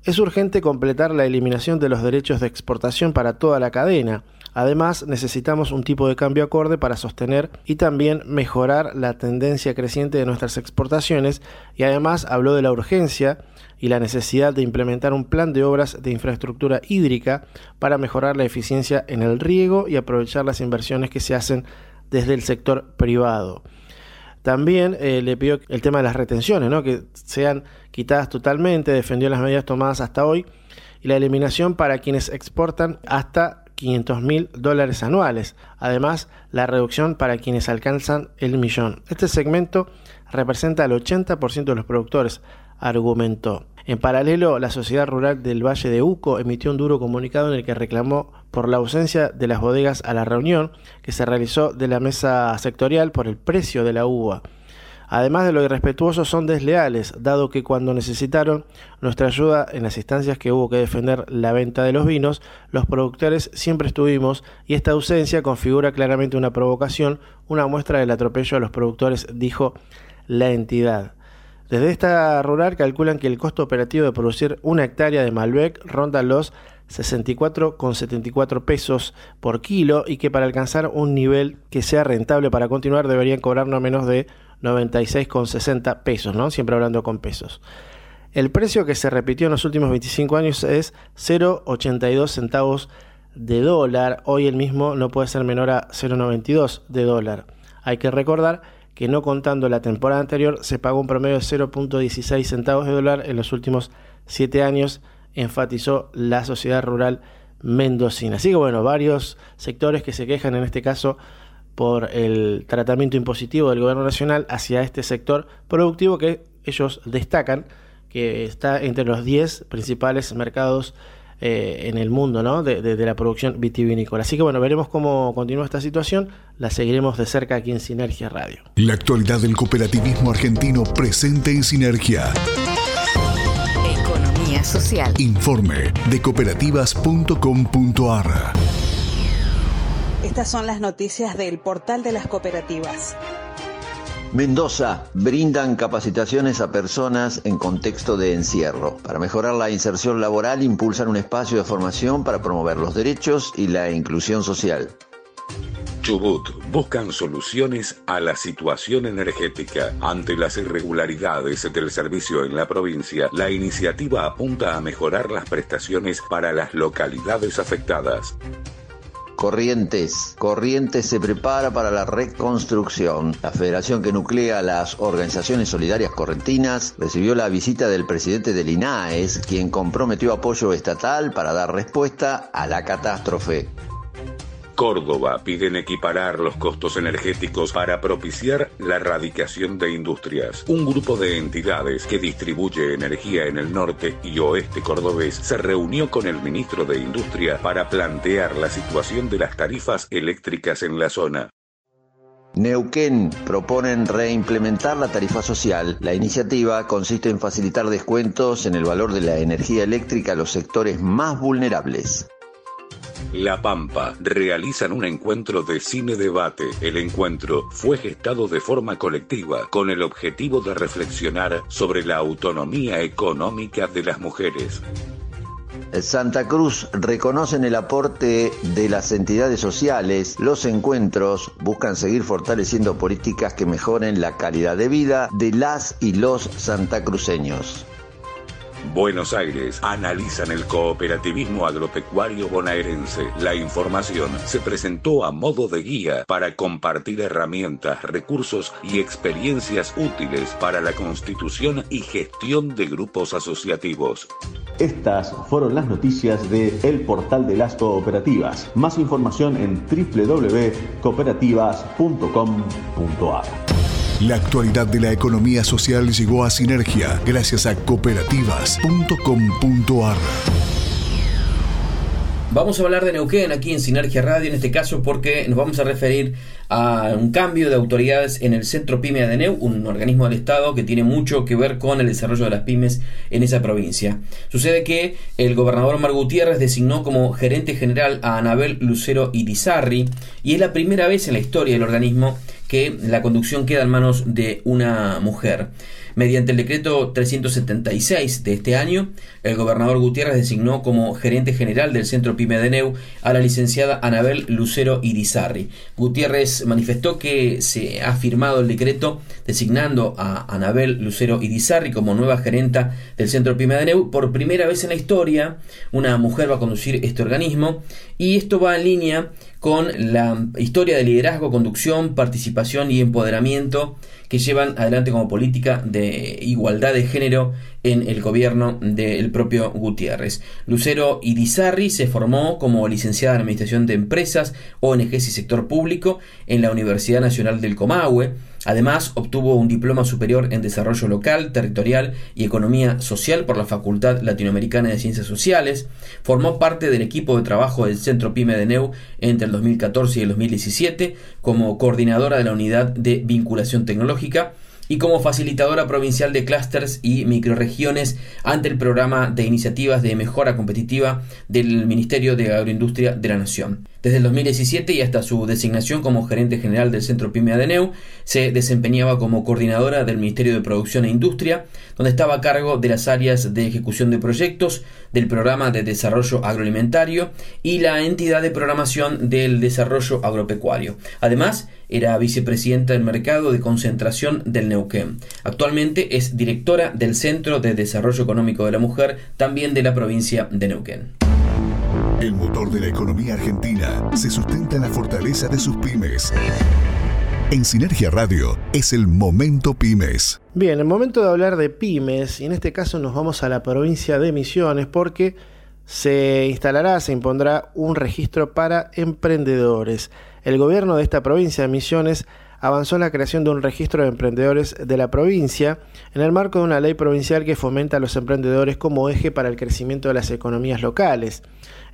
es urgente completar la eliminación de los derechos de exportación para toda la cadena. Además, necesitamos un tipo de cambio acorde para sostener y también mejorar la tendencia creciente de nuestras exportaciones y además habló de la urgencia y la necesidad de implementar un plan de obras de infraestructura hídrica para mejorar la eficiencia en el riego y aprovechar las inversiones que se hacen desde el sector privado. También eh, le pidió el tema de las retenciones, ¿no? que sean quitadas totalmente, defendió las medidas tomadas hasta hoy y la eliminación para quienes exportan hasta 500 mil dólares anuales. Además, la reducción para quienes alcanzan el millón. Este segmento representa al 80% de los productores, argumentó. En paralelo, la Sociedad Rural del Valle de Uco emitió un duro comunicado en el que reclamó por la ausencia de las bodegas a la reunión que se realizó de la mesa sectorial por el precio de la uva. Además de lo irrespetuosos, son desleales, dado que cuando necesitaron nuestra ayuda en las instancias que hubo que defender la venta de los vinos, los productores siempre estuvimos y esta ausencia configura claramente una provocación, una muestra del atropello a los productores, dijo la entidad. Desde esta rural calculan que el costo operativo de producir una hectárea de Malbec ronda los 64,74 pesos por kilo y que para alcanzar un nivel que sea rentable para continuar deberían cobrar no menos de 96,60 pesos, ¿no? Siempre hablando con pesos. El precio que se repitió en los últimos 25 años es 0,82 centavos de dólar. Hoy el mismo no puede ser menor a 0,92 de dólar. Hay que recordar que no contando la temporada anterior se pagó un promedio de 0.16 centavos de dólar en los últimos siete años, enfatizó la sociedad rural mendocina. Así que bueno, varios sectores que se quejan en este caso por el tratamiento impositivo del gobierno nacional hacia este sector productivo que ellos destacan que está entre los 10 principales mercados eh, en el mundo ¿no? de, la producción vitivinícola. Así que bueno, veremos cómo continúa esta situación, la seguiremos de cerca aquí en Sinergia Radio.
La actualidad del cooperativismo argentino presente en Sinergia.
Economía social.
Informe de cooperativas.com.ar.
Estas son las noticias del portal de las cooperativas.
Mendoza brindan capacitaciones a personas en contexto de encierro. Para mejorar la inserción laboral impulsan un espacio de formación para promover los derechos y la inclusión social.
Chubut buscan soluciones a la situación energética. Ante las irregularidades del servicio en la provincia, la iniciativa apunta a mejorar las prestaciones para las localidades afectadas.
Corrientes. Corrientes se prepara para la reconstrucción. La federación que nuclea las organizaciones solidarias correntinas recibió la visita del presidente del INAES, quien comprometió apoyo estatal para dar respuesta a la catástrofe.
Córdoba piden equiparar los costos energéticos para propiciar la erradicación de industrias. Un grupo de entidades que distribuye energía en el norte y oeste cordobés se reunió con el ministro de Industria para plantear la situación de las tarifas eléctricas en la zona.
Neuquén proponen reimplementar la tarifa social. La iniciativa consiste en facilitar descuentos en el valor de la energía eléctrica a los sectores más vulnerables.
La Pampa realizan un encuentro de cine debate. El encuentro fue gestado de forma colectiva con el objetivo de reflexionar sobre la autonomía económica de las mujeres.
Santa Cruz reconocen el aporte de las entidades sociales. Los encuentros buscan seguir fortaleciendo políticas que mejoren la calidad de vida de las y los santacruceños.
Buenos Aires analizan el cooperativismo agropecuario bonaerense. La información se presentó a modo de guía para compartir herramientas, recursos y experiencias útiles para la constitución y gestión de grupos asociativos.
Estas fueron las noticias de El Portal de las Cooperativas. Más información en www.cooperativas.com.ar.
La actualidad de la economía social llegó a Sinergia gracias a cooperativas.com.ar.
Vamos a hablar de Neuquén aquí en Sinergia Radio, en este caso porque nos vamos a referir a un cambio de autoridades en el Centro Pyme de Neu, un organismo del Estado que tiene mucho que ver con el desarrollo de las pymes en esa provincia. Sucede que el gobernador Mar Gutiérrez designó como gerente general a Anabel Lucero Irizarri y es la primera vez en la historia del organismo que la conducción queda en manos de una mujer. Mediante el decreto 376 de este año, el gobernador Gutiérrez designó como gerente general del Centro Pyme de Neu a la licenciada Anabel Lucero Irizarri. Gutiérrez manifestó que se ha firmado el decreto designando a Anabel Lucero Irizarri como nueva gerenta del Centro Pyme de Neu. Por primera vez en la historia, una mujer va a conducir este organismo y esto va en línea con la historia de liderazgo, conducción, participación y empoderamiento que llevan adelante como política de igualdad de género en el gobierno del propio Gutiérrez. Lucero Idizarri se formó como licenciada en Administración de Empresas, ONGs y Sector Público en la Universidad Nacional del Comahue. Además, obtuvo un diploma superior en Desarrollo Local, Territorial y Economía Social por la Facultad Latinoamericana de Ciencias Sociales. Formó parte del equipo de trabajo del Centro PYME de NEU entre el 2014 y el 2017 como coordinadora de la Unidad de Vinculación Tecnológica y como facilitadora provincial de clústeres y microregiones ante el programa de iniciativas de mejora competitiva del Ministerio de Agroindustria de la Nación. Desde el 2017 y hasta su designación como gerente general del Centro PYME Adeneu, se desempeñaba como coordinadora del Ministerio de Producción e Industria, donde estaba a cargo de las áreas de ejecución de proyectos, del programa de desarrollo agroalimentario y la entidad de programación del desarrollo agropecuario. Además, era vicepresidenta del mercado de concentración del Neuquén. Actualmente es directora del Centro de Desarrollo Económico de la Mujer, también de la provincia de Neuquén.
El motor de la economía argentina se sustenta en la fortaleza de sus pymes. En Sinergia Radio es el Momento Pymes.
Bien, el momento de hablar de pymes, y en este caso nos vamos a la provincia de Misiones porque se instalará, se impondrá un registro para emprendedores. El gobierno de esta provincia de Misiones avanzó en la creación de un registro de emprendedores de la provincia en el marco de una ley provincial que fomenta a los emprendedores como eje para el crecimiento de las economías locales.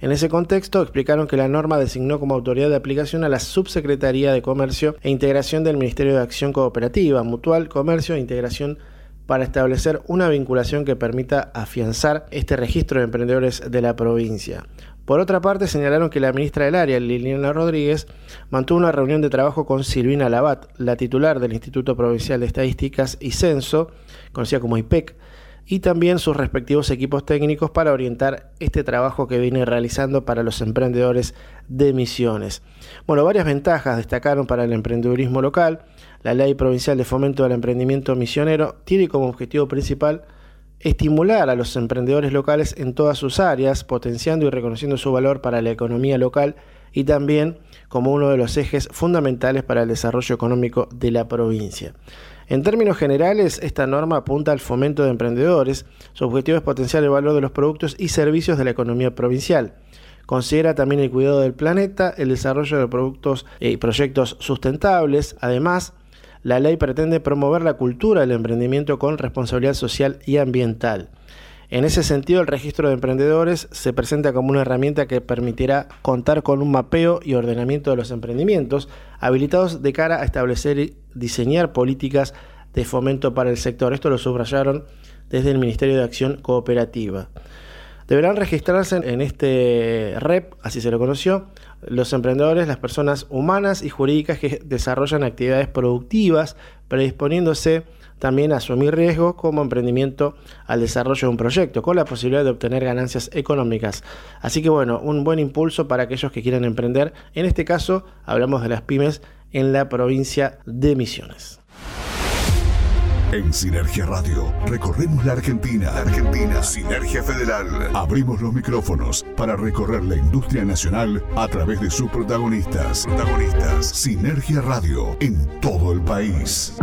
En ese contexto explicaron que la norma designó como autoridad de aplicación a la Subsecretaría de Comercio e Integración del Ministerio de Acción Cooperativa, Mutual, Comercio e Integración para establecer una vinculación que permita afianzar este registro de emprendedores de la provincia. Por otra parte, señalaron que la ministra del área, Liliana Rodríguez, mantuvo una reunión de trabajo con Silvina Labat, la titular del Instituto Provincial de Estadísticas y Censo, conocida como IPEC, y también sus respectivos equipos técnicos para orientar este trabajo que viene realizando para los emprendedores de misiones. Bueno, varias ventajas destacaron para el emprendedurismo local. La Ley Provincial de Fomento del Emprendimiento Misionero tiene como objetivo principal estimular a los emprendedores locales en todas sus áreas, potenciando y reconociendo su valor para la economía local y también como uno de los ejes fundamentales para el desarrollo económico de la provincia. En términos generales, esta norma apunta al fomento de emprendedores. Su objetivo es potenciar el valor de los productos y servicios de la economía provincial. Considera también el cuidado del planeta, el desarrollo de productos y proyectos sustentables. Además, la ley pretende promover la cultura del emprendimiento con responsabilidad social y ambiental. En ese sentido, el registro de emprendedores se presenta como una herramienta que permitirá contar con un mapeo y ordenamiento de los emprendimientos, habilitados de cara a establecer y diseñar políticas de fomento para el sector. Esto lo subrayaron desde el Ministerio de Acción Cooperativa. Deberán registrarse en este REP, así se lo conoció, los emprendedores, las personas humanas y jurídicas que desarrollan actividades productivas, predisponiéndose también a asumir riesgos como emprendimiento al desarrollo de un proyecto, con la posibilidad de obtener ganancias económicas. Así que bueno, un buen impulso para aquellos que quieran emprender. En este caso, hablamos de las pymes en la provincia de Misiones.
En Sinergia Radio recorremos la Argentina. Argentina. Sinergia Federal. Abrimos los micrófonos para recorrer la industria nacional a través de sus protagonistas. Protagonistas. Sinergia Radio en todo el país.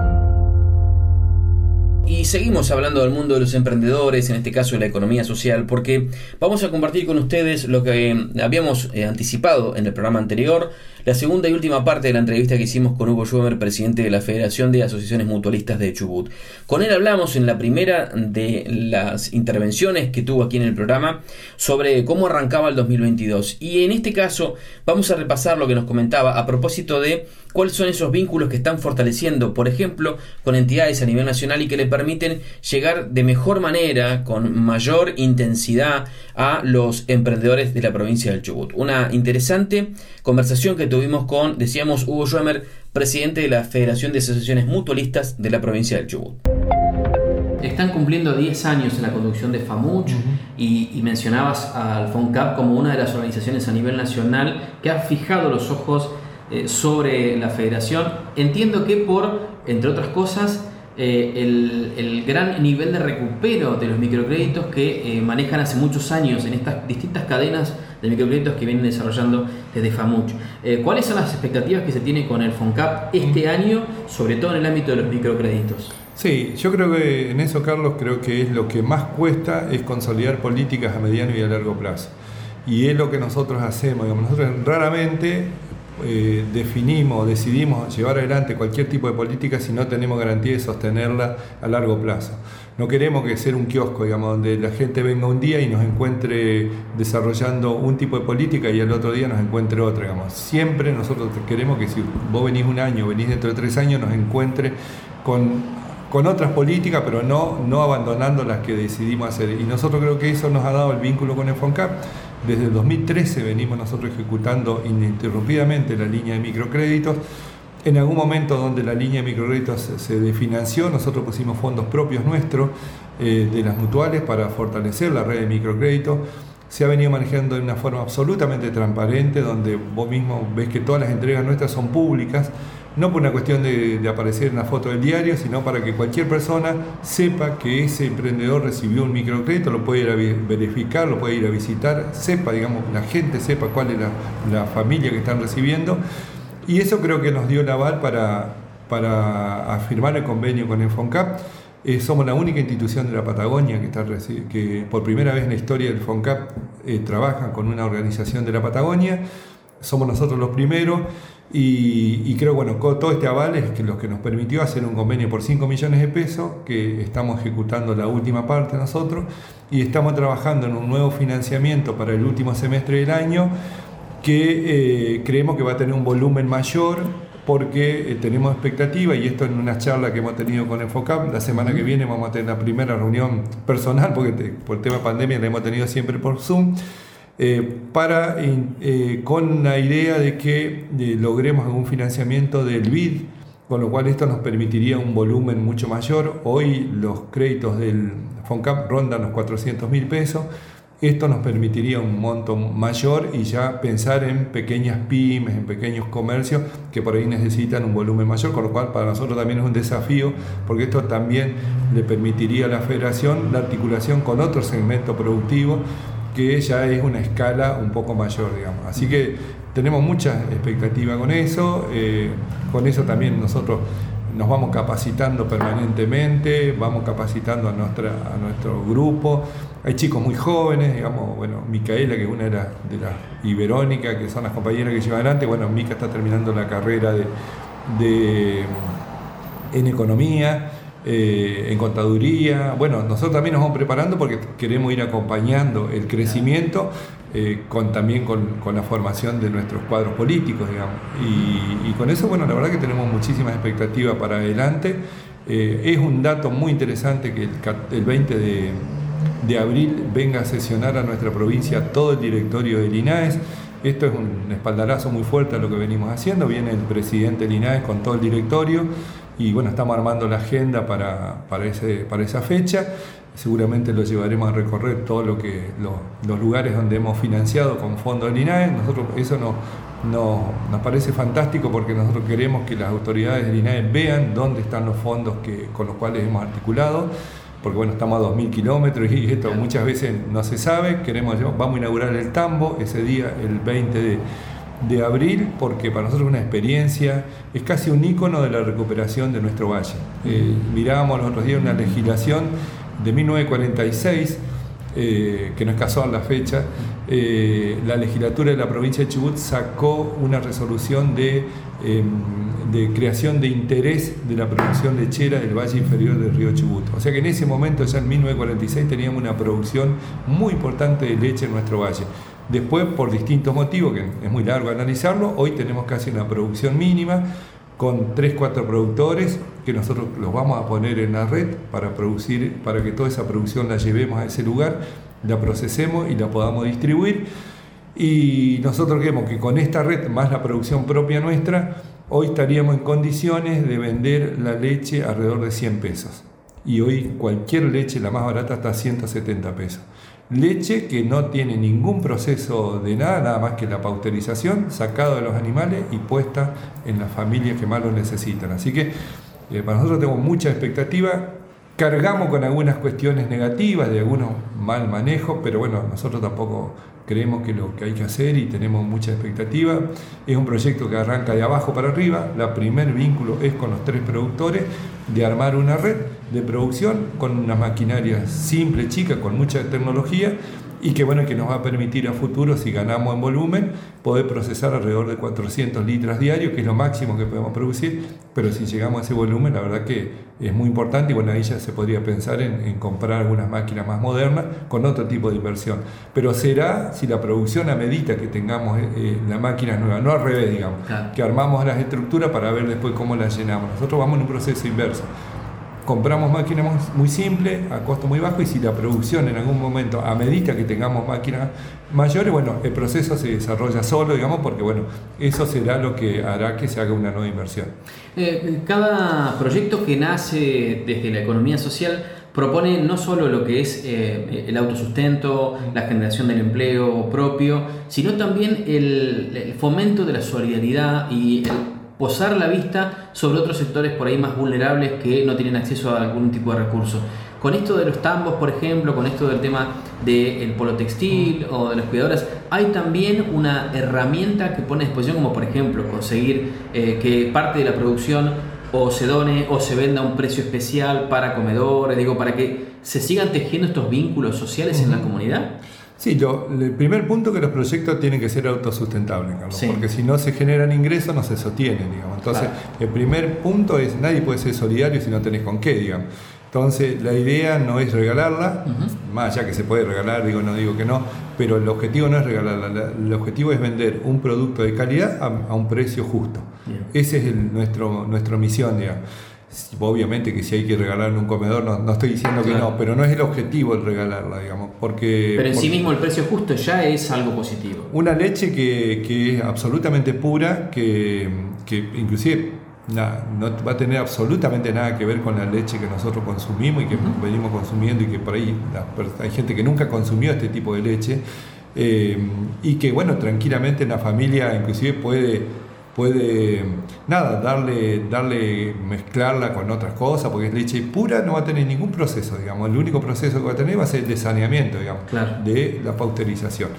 Y seguimos hablando del mundo de los emprendedores, en este caso de la economía social, porque vamos a compartir con ustedes lo que habíamos eh, anticipado en el programa anterior, la segunda y última parte de la entrevista que hicimos con Hugo Schumer, presidente de la Federación de Asociaciones Mutualistas de Chubut. Con él hablamos en la primera de las intervenciones que tuvo aquí en el programa sobre cómo arrancaba el 2022. Y en este caso vamos a repasar lo que nos comentaba a propósito de cuáles son esos vínculos que están fortaleciendo, por ejemplo, con entidades a nivel nacional y que le permiten llegar de mejor manera, con mayor intensidad, a los emprendedores de la provincia del Chubut. Una interesante conversación que tuvimos con, decíamos, Hugo Schwemmer, presidente de la Federación de Asociaciones Mutualistas de la provincia del Chubut. Están cumpliendo 10 años en la conducción de FAMUCH y, mencionabas al FONCAP como una de las organizaciones a nivel nacional que ha fijado los ojos eh, sobre la federación. Entiendo que por, entre otras cosas, eh, el, gran nivel de recupero de los microcréditos que eh, manejan hace muchos años en estas distintas cadenas de microcréditos que vienen desarrollando desde FAMUCH. Eh, ¿Cuáles son las expectativas que se tiene con el FONCAP este año, sobre todo en el ámbito de los microcréditos?
Sí, yo creo que en eso, Carlos, creo que es lo que más cuesta es consolidar políticas a mediano y a largo plazo. Y es lo que nosotros hacemos. nosotros raramente eh, definimos, decidimos llevar adelante cualquier tipo de política si no tenemos garantía de sostenerla a largo plazo. No queremos que sea un kiosco, digamos, donde la gente venga un día y nos encuentre desarrollando un tipo de política y el otro día nos encuentre otra, digamos. Siempre nosotros queremos que si vos venís un año, venís dentro de tres años, nos encuentre con, con otras políticas, pero no, no abandonando las que decidimos hacer. Y nosotros creo que eso nos ha dado el vínculo con el FONCAP desde el 2013 venimos nosotros ejecutando ininterrumpidamente la línea de microcréditos. En algún momento donde la línea de microcréditos se desfinanció, nosotros pusimos fondos propios nuestros eh, de las mutuales para fortalecer la red de microcréditos. Se ha venido manejando de una forma absolutamente transparente, donde vos mismo ves que todas las entregas nuestras son públicas no por una cuestión de, aparecer en la foto del diario, sino para que cualquier persona sepa que ese emprendedor recibió un microcrédito, lo puede ir a verificar, lo puede ir a visitar, sepa, digamos, la gente sepa cuál es la, familia que están recibiendo. Y eso creo que nos dio el aval para, para firmar el convenio con el FONCAP. Eh, somos la única institución de la Patagonia que, está, que por primera vez en la historia del FONCAP eh, trabaja con una organización de la Patagonia. Somos nosotros los primeros y, creo bueno, todo este aval es que lo que nos permitió hacer un convenio por 5 millones de pesos, que estamos ejecutando la última parte nosotros y estamos trabajando en un nuevo financiamiento para el último semestre del año que eh, creemos que va a tener un volumen mayor porque eh, tenemos expectativa y esto en una charla que hemos tenido con Enfocap, la semana que viene vamos a tener la primera reunión personal, porque por el tema de pandemia la hemos tenido siempre por Zoom, eh, para, eh, con la idea de que logremos algún financiamiento del BID, con lo cual esto nos permitiría un volumen mucho mayor. Hoy los créditos del FONCAP rondan los 400 mil pesos esto nos permitiría un monto mayor y ya pensar en pequeñas pymes, en pequeños comercios que por ahí necesitan un volumen mayor, con lo cual para nosotros también es un desafío, porque esto también le permitiría a la federación la articulación con otro segmento productivo que ya es una escala un poco mayor, digamos. Así que tenemos mucha expectativa con eso, eh, con eso también nosotros nos vamos capacitando permanentemente, vamos capacitando a, nuestra, a nuestro grupo. Hay chicos muy jóvenes, digamos, bueno, Micaela, que una de las, y Verónica, que son las compañeras que llevan adelante. Bueno, Mica está terminando la carrera de, en economía. Eh, en contaduría. Bueno, nosotros también nos vamos preparando porque queremos ir acompañando el crecimiento eh, con, también con, la formación de nuestros cuadros políticos, digamos. Y, con eso, bueno, la verdad que tenemos muchísimas expectativas para adelante. Eh, es un dato muy interesante que el, 20 de, abril venga a sesionar a nuestra provincia todo el directorio del INAES. Esto es un espaldarazo muy fuerte a lo que venimos haciendo. Viene el presidente del INAES con todo el directorio y bueno, estamos armando la agenda para, para, ese, para esa fecha seguramente lo llevaremos a recorrer todos lo los lugares donde hemos financiado con fondos del INAE. Nosotros, eso no, nos parece fantástico porque nosotros queremos que las autoridades del INAE vean dónde están los fondos que, con los cuales hemos articulado, porque bueno, estamos a 2.000 kilómetros y esto muchas veces no se sabe. Queremos, vamos a inaugurar el tambo ese día, el 20 de, abril, porque para nosotros es una experiencia, es casi un ícono de la recuperación de nuestro valle. Eh, mirábamos los otros días una legislación de 1946, eh, que no es casual la fecha, eh, la legislatura de la provincia de Chubut sacó una resolución de, em, de, creación de interés de la producción lechera del valle inferior del río Chubut. O sea que en ese momento, ya en 1946, teníamos una producción muy importante de leche en nuestro valle. Después, por distintos motivos, que es muy largo analizarlo, hoy tenemos casi una producción mínima con 3, 4 productores que nosotros los vamos a poner en la red para producir, para que toda esa producción la llevemos a ese lugar, la procesemos y la podamos distribuir. Y nosotros creemos que con esta red, más la producción propia nuestra, hoy estaríamos en condiciones de vender la leche alrededor de 100 pesos. Y hoy cualquier leche, la más barata, está a 170 pesos leche que no tiene ningún proceso de nada, nada más que la pauterización, sacado de los animales y puesta en las familias que más lo necesitan. Así que eh, para nosotros tenemos mucha expectativa, cargamos con algunas cuestiones negativas, de algunos mal manejos, pero bueno, nosotros tampoco creemos que lo que hay que hacer y tenemos mucha expectativa. Es un proyecto que arranca de abajo para arriba. La primer vínculo es con los tres productores de armar una red de producción con una maquinaria simple, chica, con mucha tecnología y que bueno que nos va a permitir a futuro, si ganamos en volumen, poder procesar alrededor de 400 litros diarios, que es lo máximo que podemos producir, pero si llegamos a ese volumen, la verdad que es muy importante y bueno, ahí ya se podría pensar en, comprar algunas máquinas más modernas con otro tipo de inversión. Pero será si la producción a medida que tengamos eh, eh, la máquina nueva, no al revés, digamos, que armamos las estructuras para ver después cómo las llenamos. Nosotros vamos en un proceso inverso compramos máquinas muy simples, a costo muy bajo, y si la producción en algún momento, a medida que tengamos máquinas mayores, bueno, el proceso se desarrolla solo, digamos, porque bueno, eso será lo que hará que se haga una nueva inversión.
Eh, cada proyecto que nace desde la economía social propone no solo lo que es eh, el autosustento, la generación del empleo propio, sino también el, el fomento de la solidaridad y el posar la vista sobre otros sectores por ahí más vulnerables que no tienen acceso a algún tipo de recurso. Con esto de los tambos, por ejemplo, con esto del tema del polo textil o de las cuidadoras, hay también una herramienta que pone a disposición, como por ejemplo conseguir eh, que parte de la producción o se done o se venda a un precio especial para comedores, digo, para que se sigan tejiendo estos vínculos sociales en la comunidad?
Sí, yo, el primer punto que los proyectos tienen que ser autosustentables, porque si no se generan ingresos no se sostienen, digamos. Entonces, el primer punto es, nadie puede ser solidario si no tenés con qué, digamos. Entonces, la idea no es regalarla, más allá que se puede regalar, digo, no digo que no, pero el objetivo no es regalarla, el objetivo es vender un producto de calidad a, un precio justo. Esa es el, nuestro, nuestra misión, digamos. Obviamente que si hay que regalarle un comedor, no, estoy diciendo que no, pero no es el objetivo el regalarla, digamos. Porque,
pero en sí mismo el precio justo ya es algo positivo.
Una leche que, que es absolutamente pura, que, que inclusive no va a tener absolutamente nada que ver con la leche que nosotros consumimos y que venimos consumiendo y que por ahí hay gente que nunca consumió este tipo de leche eh, y que bueno, tranquilamente en la familia inclusive puede puede, nada, darle, darle, mezclarla con otras cosas, porque es leche pura, no va a tener ningún proceso, digamos. El único proceso que va a tener va a ser el de saneamiento, digamos, de la pauterización.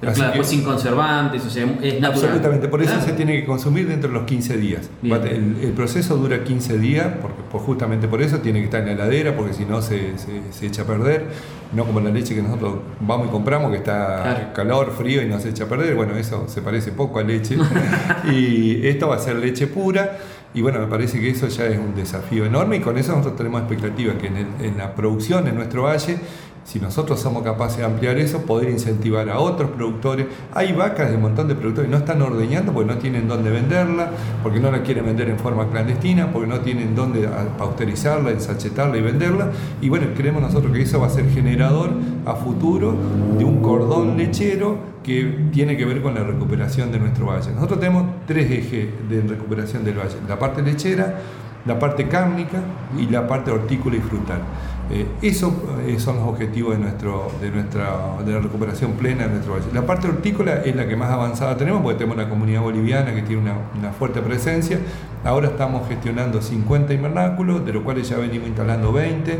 Pero claro, pues sin conservantes, o sea, es natural.
Absolutamente, por eso se tiene que consumir dentro de los 15 días. El, proceso dura 15 días, porque pues justamente por eso tiene que estar en la heladera, porque si no se, se, echa a perder. No como la leche que nosotros vamos y compramos, que está calor, frío y no se echa a perder. Bueno, eso se parece poco a leche. y esto va a ser leche pura. Y bueno, me parece que eso ya es un desafío enorme y con eso nosotros tenemos expectativa que en, en la producción en nuestro valle si nosotros somos capaces de ampliar eso, poder incentivar a otros productores. Hay vacas de un montón de productores que no están ordeñando porque no tienen dónde venderla, porque no la quieren vender en forma clandestina, porque no tienen dónde pausterizarla, ensachetarla y venderla. Y bueno, creemos nosotros que eso va a ser generador a futuro de un cordón lechero que tiene que ver con la recuperación de nuestro valle. Nosotros tenemos tres ejes de recuperación del valle. La parte lechera, la parte cárnica y la parte hortícola y frutal. Eh, esos eh, son los objetivos de, nuestro, de, nuestra, de la recuperación plena de nuestro valle. La parte hortícola es la que más avanzada tenemos, porque tenemos una comunidad boliviana que tiene una, fuerte presencia. Ahora estamos gestionando 50 invernáculos, de los cuales ya venimos instalando 20.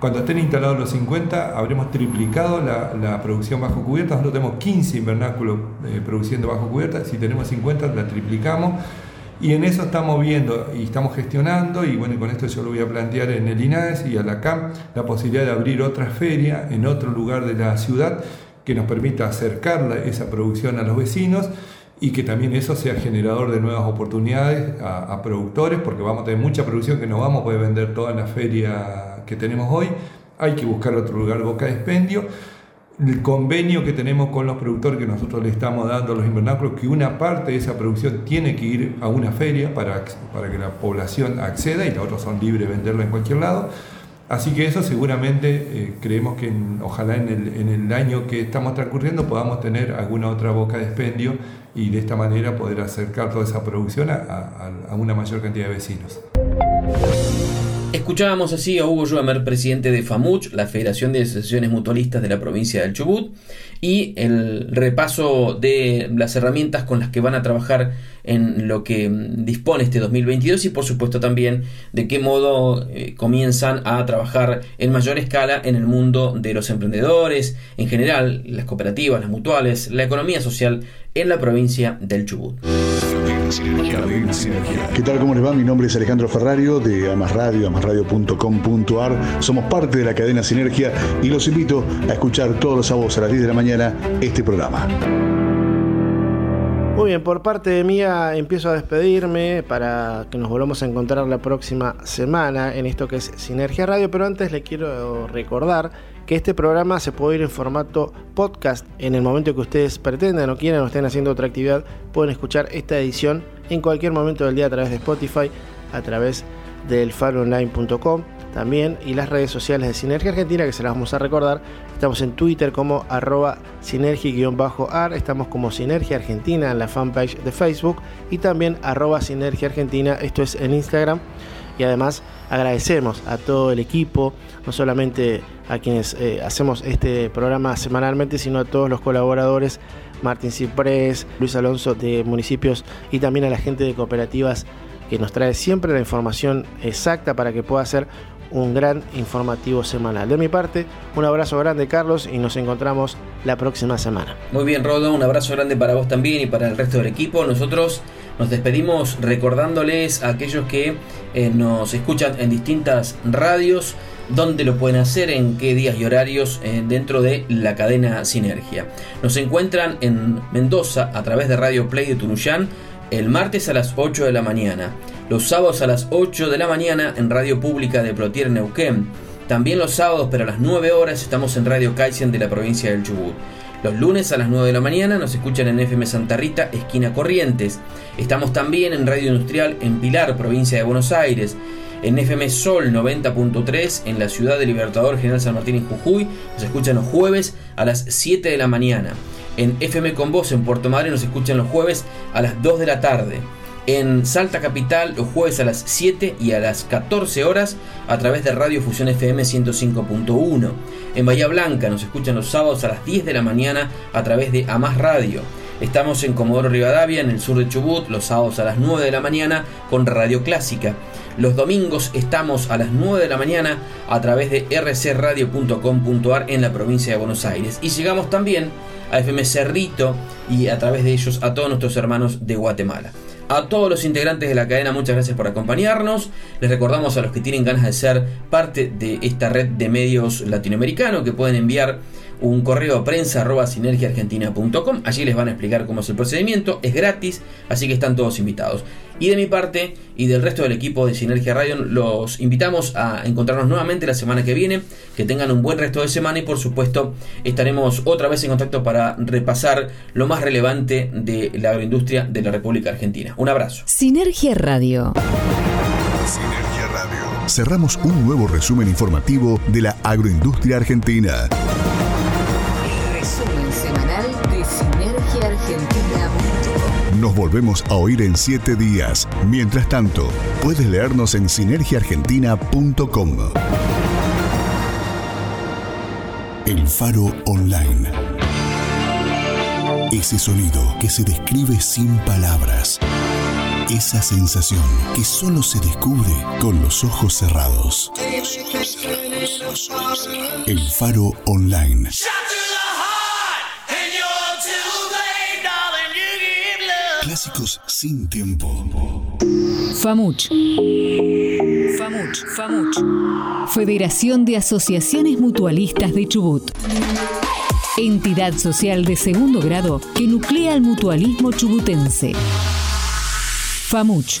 Cuando estén instalados los 50, habremos triplicado la, producción bajo cubierta. Nosotros tenemos 15 invernáculos eh, produciendo bajo cubierta. Si tenemos 50, la triplicamos. Y en eso estamos viendo y estamos gestionando, y bueno, con esto yo lo voy a plantear en el INAES y a la CAM, la posibilidad de abrir otra feria en otro lugar de la ciudad que nos permita acercar esa producción a los vecinos y que también eso sea generador de nuevas oportunidades a, productores, porque vamos a tener mucha producción que no vamos a poder vender toda la feria que tenemos hoy, hay que buscar otro lugar boca de expendio el convenio que tenemos con los productores que nosotros le estamos dando a los invernáculos, que una parte de esa producción tiene que ir a una feria para, para que la población acceda y los otros son libres de venderla en cualquier lado. Así que eso seguramente eh, creemos que ojalá en el, en el, año que estamos transcurriendo podamos tener alguna otra boca de expendio y de esta manera poder acercar toda esa producción a, a una mayor cantidad de vecinos.
Escuchábamos así a Hugo Juemer, presidente de FAMUCH, la Federación de Asociaciones Mutualistas de la provincia del Chubut, y el repaso de las herramientas con las que van a trabajar en lo que dispone este 2022 y por supuesto también de qué modo eh, comienzan a trabajar en mayor escala en el mundo de los emprendedores, en general las cooperativas, las mutuales, la economía social en la provincia del Chubut.
¿Qué tal? ¿Cómo les va? Mi nombre es Alejandro Ferrario de Amasradio, amasradio.com.ar. Somos parte de la cadena Sinergia y los invito a escuchar todos los sábados a las 10 de la mañana este programa.
Muy bien, por parte de mía empiezo a despedirme para que nos volvamos a encontrar la próxima semana en esto que es Sinergia Radio, pero antes le quiero recordar que este programa se puede ir en formato podcast en el momento que ustedes pretendan o quieran o estén haciendo otra actividad, pueden escuchar esta edición en cualquier momento del día a través de Spotify, a través del faronline.com también y las redes sociales de Sinergia Argentina que se las vamos a recordar. Estamos en Twitter como arroba sinergia-ar, estamos como Sinergia Argentina en la fanpage de Facebook y también arroba Sinergia Argentina, esto es en Instagram. Y además agradecemos a todo el equipo, no solamente a quienes eh, hacemos este programa semanalmente, sino a todos los colaboradores, Martín Ciprés, Luis Alonso de municipios y también a la gente de cooperativas que nos trae siempre la información exacta para que pueda ser un gran informativo semanal. De mi parte, un abrazo grande Carlos y nos encontramos la próxima semana.
Muy bien Rodo, un abrazo grande para vos también y para el resto del equipo. Nosotros nos despedimos recordándoles a aquellos que eh, nos escuchan en distintas radios dónde lo pueden hacer, en qué días y horarios eh, dentro de la cadena Sinergia. Nos encuentran en Mendoza a través de Radio Play de Tunuyán el martes a las 8 de la mañana, los sábados a las 8 de la mañana en Radio Pública de Plotier Neuquén. También los sábados, pero a las 9 horas, estamos en Radio Kaizen de la provincia del Chubut. Los lunes a las 9 de la mañana nos escuchan en FM Santa Rita, esquina Corrientes. Estamos también en Radio Industrial en Pilar, provincia de Buenos Aires en FM Sol 90.3 en la ciudad de Libertador General San Martín en Jujuy. Nos escuchan los jueves a las 7 de la mañana. En FM Con Voz en Puerto Madre nos escuchan los jueves a las 2 de la tarde. En Salta Capital los jueves a las 7 y a las 14 horas a través de Radio Fusión FM 105.1. En Bahía Blanca nos escuchan los sábados a las 10 de la mañana a través de Amás Radio. Estamos en Comodoro Rivadavia, en el sur de Chubut, los sábados a las 9 de la mañana con Radio Clásica. Los domingos estamos a las 9 de la mañana a través de rcradio.com.ar en la provincia de Buenos Aires. Y llegamos también a FM Cerrito y a través de ellos a todos nuestros hermanos de Guatemala. A todos los integrantes de la cadena, muchas gracias por acompañarnos. Les recordamos a los que tienen ganas de ser parte de esta red de medios latinoamericano que pueden enviar un correo a prensa arroba sinergiaargentina.com. Allí les van a explicar cómo es el procedimiento. Es gratis, así que están todos invitados. Y de mi parte y del resto del equipo de Sinergia Radio, los invitamos a encontrarnos nuevamente la semana que viene. Que tengan un buen resto de semana y por supuesto estaremos otra vez en contacto para repasar lo más relevante de la agroindustria de la República Argentina. Un abrazo.
Sinergia Radio.
Sinergia Radio. Cerramos un nuevo resumen informativo de la agroindustria argentina. Nos volvemos a oír en siete días. Mientras tanto, puedes leernos en sinergiaargentina.com. El Faro Online. Ese sonido que se describe sin palabras. Esa sensación que solo se descubre con los ojos cerrados. El Faro Online. Clásicos sin tiempo.
FAMUCH. FAMUCH. FAMUCH. Federación de Asociaciones Mutualistas de Chubut. Entidad social de segundo grado que nuclea el mutualismo chubutense. FAMUCH.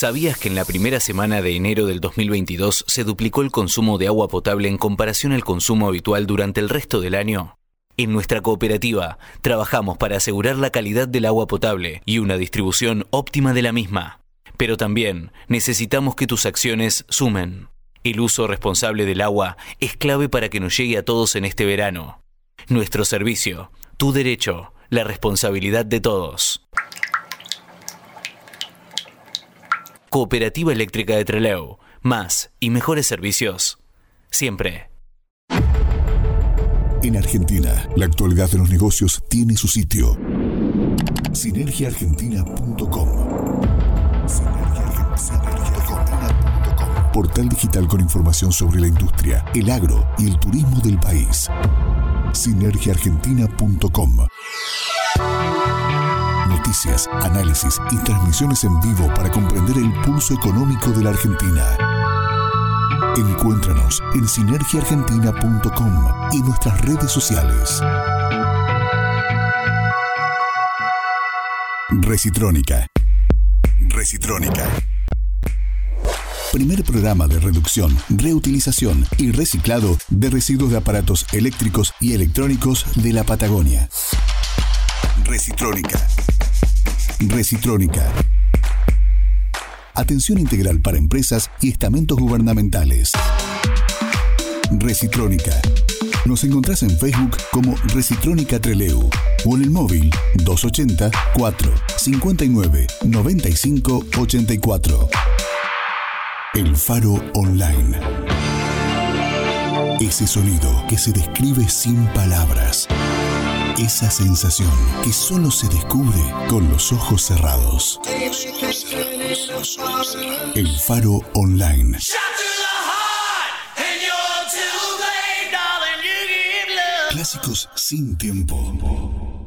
¿Sabías que en la primera semana de enero del 2022 se duplicó el consumo de agua potable en comparación al consumo habitual durante el resto del año? En nuestra cooperativa trabajamos para asegurar la calidad del agua potable y una distribución óptima de la misma. Pero también necesitamos que tus acciones sumen. El uso responsable del agua es clave para que nos llegue a todos en este verano. Nuestro servicio, tu derecho, la responsabilidad de todos. Cooperativa Eléctrica de Trelew. Más y mejores servicios. Siempre.
En Argentina, la actualidad de los negocios tiene su sitio. Sinergiaargentina.com Portal digital con información sobre la industria, el agro y el turismo del país. Sinergiaargentina.com análisis y transmisiones en vivo para comprender el pulso económico de la Argentina. Encuéntranos en sinergiaargentina.com y nuestras redes sociales. Recitrónica. Recitrónica. Primer programa de reducción, reutilización y reciclado de residuos de aparatos eléctricos y electrónicos de la Patagonia. Recitrónica. Recitrónica. Atención integral para empresas y estamentos gubernamentales. Recitrónica. Nos encontrás en Facebook como Recitrónica Treleu o en el móvil 280 4 59 95 84. El Faro Online. Ese sonido que se describe sin palabras. Esa sensación que solo se descubre con los ojos cerrados. El Faro Online. Clásicos sin tiempo.